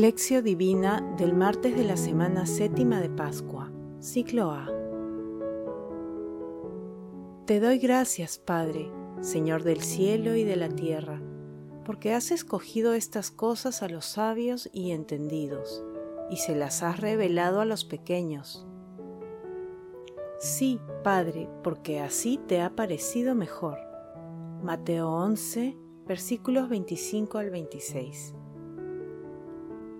Lección Divina del martes de la semana séptima de Pascua, ciclo A. Te doy gracias, Padre, Señor del cielo y de la tierra, porque has escogido estas cosas a los sabios y entendidos, y se las has revelado a los pequeños. Sí, Padre, porque así te ha parecido mejor. Mateo 11, versículos 25 al 26.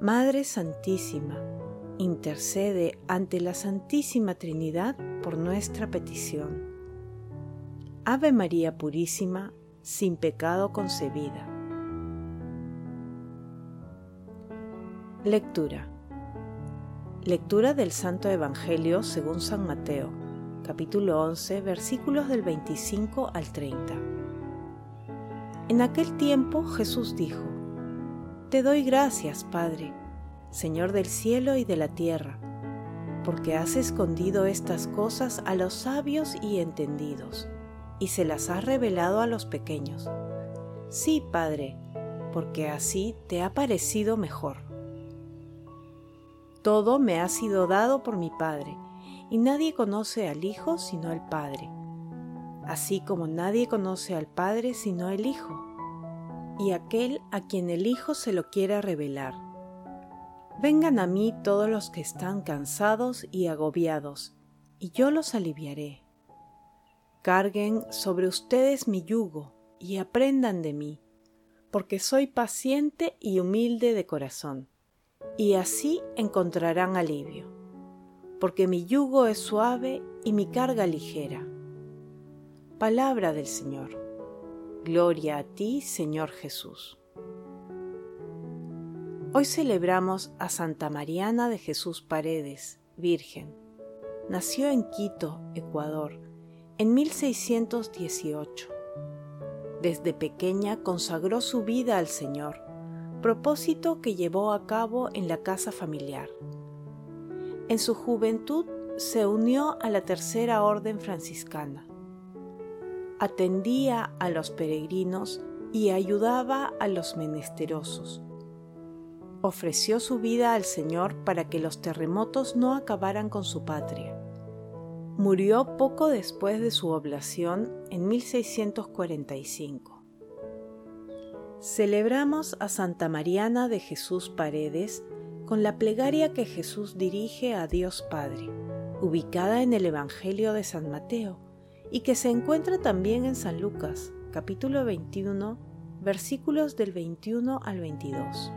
Madre Santísima, intercede ante la Santísima Trinidad por nuestra petición. Ave María Purísima, sin pecado concebida. Lectura. Lectura del Santo Evangelio según San Mateo, capítulo 11, versículos del 25 al 30. En aquel tiempo Jesús dijo, Te doy gracias, Padre, Señor del cielo y de la tierra, porque has escondido estas cosas a los sabios y entendidos, y se las has revelado a los pequeños. Sí, Padre, porque así te ha parecido mejor. Todo me ha sido dado por mi Padre, y nadie conoce al Hijo sino al Padre así como nadie conoce al Padre sino el Hijo, y aquel a quien el Hijo se lo quiera revelar. Vengan a mí todos los que están cansados y agobiados, y yo los aliviaré. Carguen sobre ustedes mi yugo y aprendan de mí, porque soy paciente y humilde de corazón, y así encontrarán alivio, porque mi yugo es suave y mi carga ligera Palabra del Señor. Gloria a ti, Señor Jesús. Hoy celebramos a Santa Mariana de Jesús Paredes, Virgen. Nació en Quito, Ecuador, en 1618. Desde pequeña consagró su vida al Señor, propósito que llevó a cabo en la casa familiar. En su juventud se unió a la Tercera Orden Franciscana atendía a los peregrinos y ayudaba a los menesterosos. Ofreció su vida al Señor para que los terremotos no acabaran con su patria. Murió poco después de su oblación en 1645. Celebramos a Santa Mariana de Jesús Paredes con la plegaria que Jesús dirige a Dios Padre, ubicada en el Evangelio de San Mateo y que se encuentra también en San Lucas, capítulo 21, versículos del 21 al 22.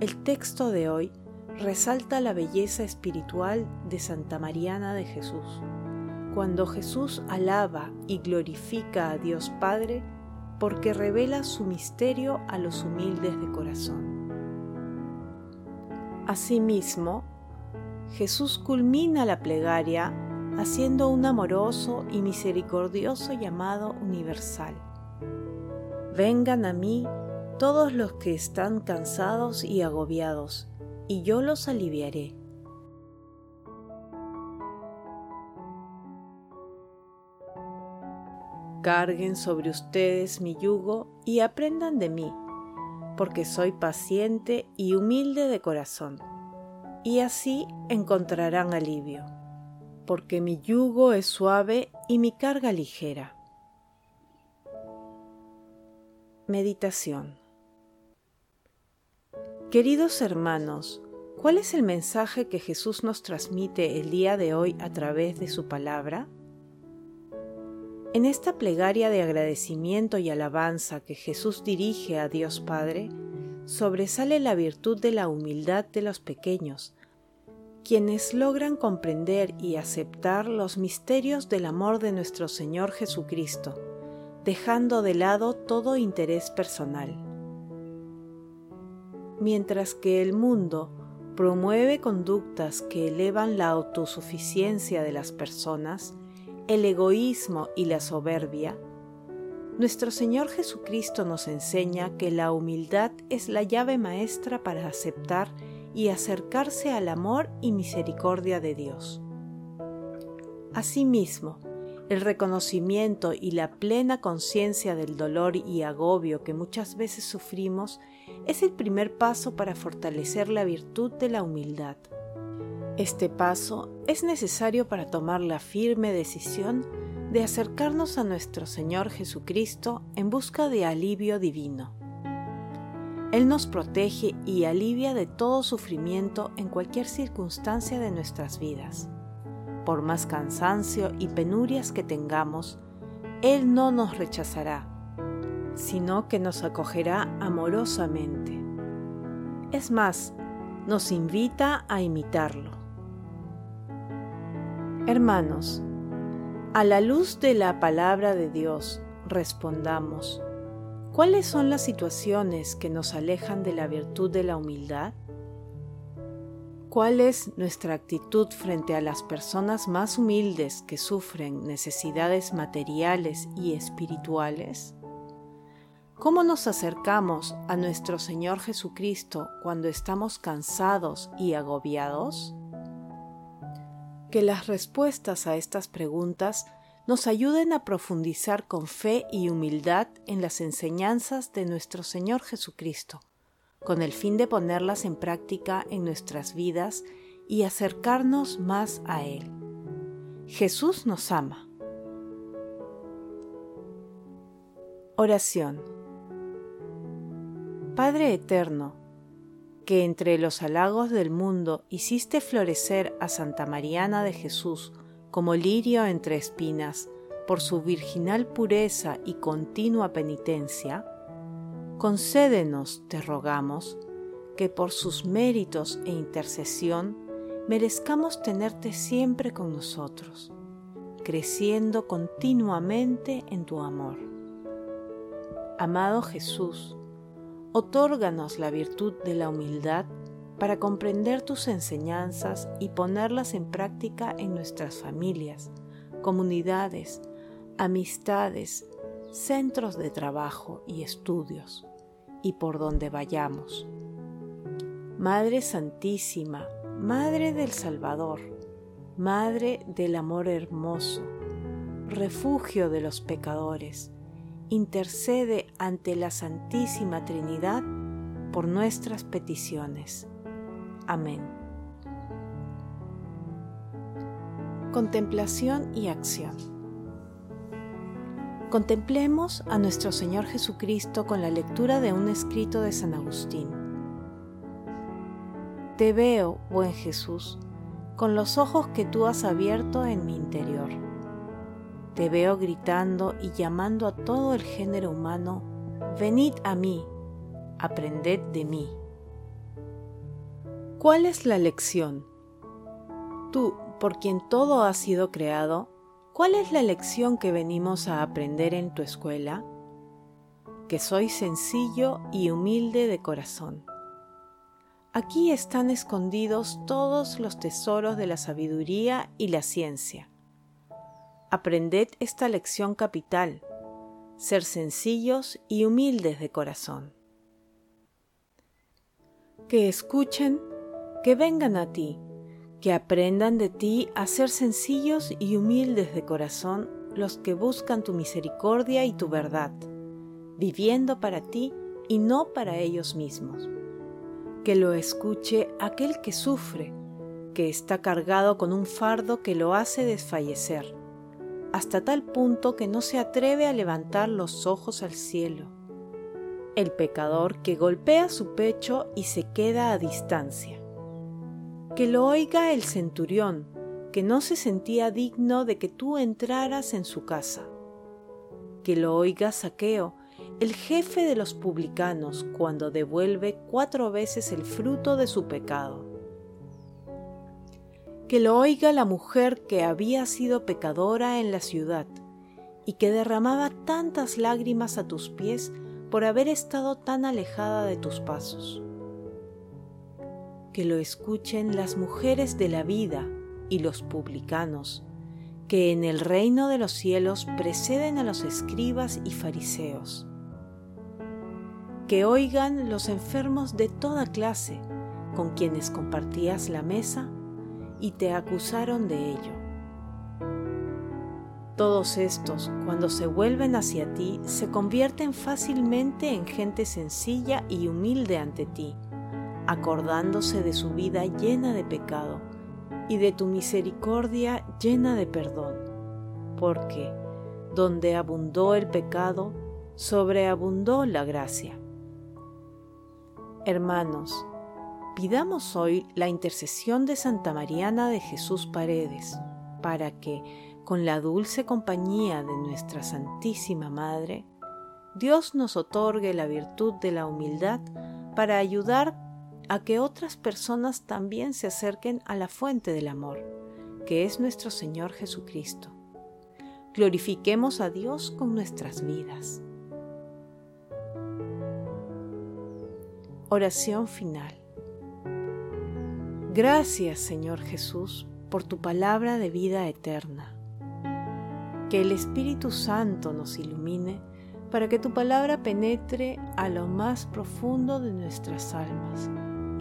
El texto de hoy resalta la belleza espiritual de Santa Mariana de Jesús, cuando Jesús alaba y glorifica a Dios Padre porque revela su misterio a los humildes de corazón. Asimismo, Jesús culmina la plegaria haciendo un amoroso y misericordioso llamado universal. Vengan a mí todos los que están cansados y agobiados, y yo los aliviaré. Carguen sobre ustedes mi yugo y aprendan de mí, porque soy paciente y humilde de corazón, y así encontrarán alivio porque mi yugo es suave y mi carga ligera. Meditación Queridos hermanos, ¿cuál es el mensaje que Jesús nos transmite el día de hoy a través de su palabra? En esta plegaria de agradecimiento y alabanza que Jesús dirige a Dios Padre, sobresale la virtud de la humildad de los pequeños, quienes logran comprender y aceptar los misterios del amor de nuestro Señor Jesucristo, dejando de lado todo interés personal. mientras que el mundo promueve conductas que elevan la autosuficiencia de las personas, el egoísmo y la soberbia, nuestro Señor Jesucristo nos enseña que la humildad es la llave maestra para aceptar y acercarse al amor y misericordia de Dios. Asimismo, el reconocimiento y la plena conciencia del dolor y agobio que muchas veces sufrimos es el primer paso para fortalecer la virtud de la humildad. Este paso es necesario para tomar la firme decisión de acercarnos a nuestro Señor Jesucristo en busca de alivio divino. Él nos protege y alivia de todo sufrimiento en cualquier circunstancia de nuestras vidas. Por más cansancio y penurias que tengamos, Él no nos rechazará, sino que nos acogerá amorosamente. Es más, nos invita a imitarlo. Hermanos, a la luz de la palabra de Dios, respondamos, ¿cuáles son las situaciones que nos alejan de la virtud de la humildad? ¿Cuál es nuestra actitud frente a las personas más humildes que sufren necesidades materiales y espirituales? ¿Cómo nos acercamos a nuestro Señor Jesucristo cuando estamos cansados y agobiados? que las respuestas a estas preguntas nos ayuden a profundizar con fe y humildad en las enseñanzas de nuestro Señor Jesucristo, con el fin de ponerlas en práctica en nuestras vidas y acercarnos más a Él. Jesús nos ama. Oración Padre Eterno, que entre los halagos del mundo hiciste florecer a Santa Mariana de Jesús como lirio entre espinas por su virginal pureza y continua penitencia, concédenos, te rogamos, que por sus méritos e intercesión merezcamos tenerte siempre con nosotros, creciendo continuamente en tu amor. Amado Jesús, Otórganos la virtud de la humildad para comprender tus enseñanzas y ponerlas en práctica en nuestras familias, comunidades, amistades, centros de trabajo y estudios, y por donde vayamos. Madre Santísima, Madre del Salvador, Madre del Amor Hermoso, refugio de los pecadores, intercede ante la Santísima Trinidad por nuestras peticiones. Amén. Contemplación y acción. Contemplemos a nuestro Señor Jesucristo con la lectura de un escrito de San Agustín. Te veo, buen Jesús, con los ojos que tú has abierto en mi interior te veo gritando y llamando a todo el género humano, venid a mí, aprended de mí. ¿Cuál es la lección? Tú, por quien todo ha sido creado, ¿cuál es la lección que venimos a aprender en tu escuela? Que soy sencillo y humilde de corazón. Aquí están escondidos todos los tesoros de la sabiduría y la ciencia Aprended esta lección capital, ser sencillos y humildes de corazón. Que escuchen, que vengan a ti, que aprendan de ti a ser sencillos y humildes de corazón los que buscan tu misericordia y tu verdad, viviendo para ti y no para ellos mismos. Que lo escuche aquel que sufre, que está cargado con un fardo que lo hace desfallecer hasta tal punto que no se atreve a levantar los ojos al cielo. El pecador que golpea su pecho y se queda a distancia. Que lo oiga el centurión, que no se sentía digno de que tú entraras en su casa. Que lo oiga Saqueo, el jefe de los publicanos, cuando devuelve cuatro veces el fruto de su pecado que lo oiga la mujer que había sido pecadora en la ciudad y que derramaba tantas lágrimas a tus pies por haber estado tan alejada de tus pasos. Que lo escuchen las mujeres de la vida y los publicanos, que en el reino de los cielos preceden a los escribas y fariseos. Que oigan los enfermos de toda clase, con quienes compartías la mesa, y te acusaron de ello. Todos estos, cuando se vuelven hacia ti, se convierten fácilmente en gente sencilla y humilde ante ti, acordándose de su vida llena de pecado y de tu misericordia llena de perdón, porque donde abundó el pecado, sobreabundó la gracia. Hermanos, pidamos hoy la intercesión de Santa Mariana de Jesús Paredes, para que, con la dulce compañía de nuestra Santísima Madre, Dios nos otorgue la virtud de la humildad para ayudar a que otras personas también se acerquen a la fuente del amor, que es nuestro Señor Jesucristo. Glorifiquemos a Dios con nuestras vidas. Oración final. Gracias Señor Jesús por tu palabra de vida eterna. Que el Espíritu Santo nos ilumine para que tu palabra penetre a lo más profundo de nuestras almas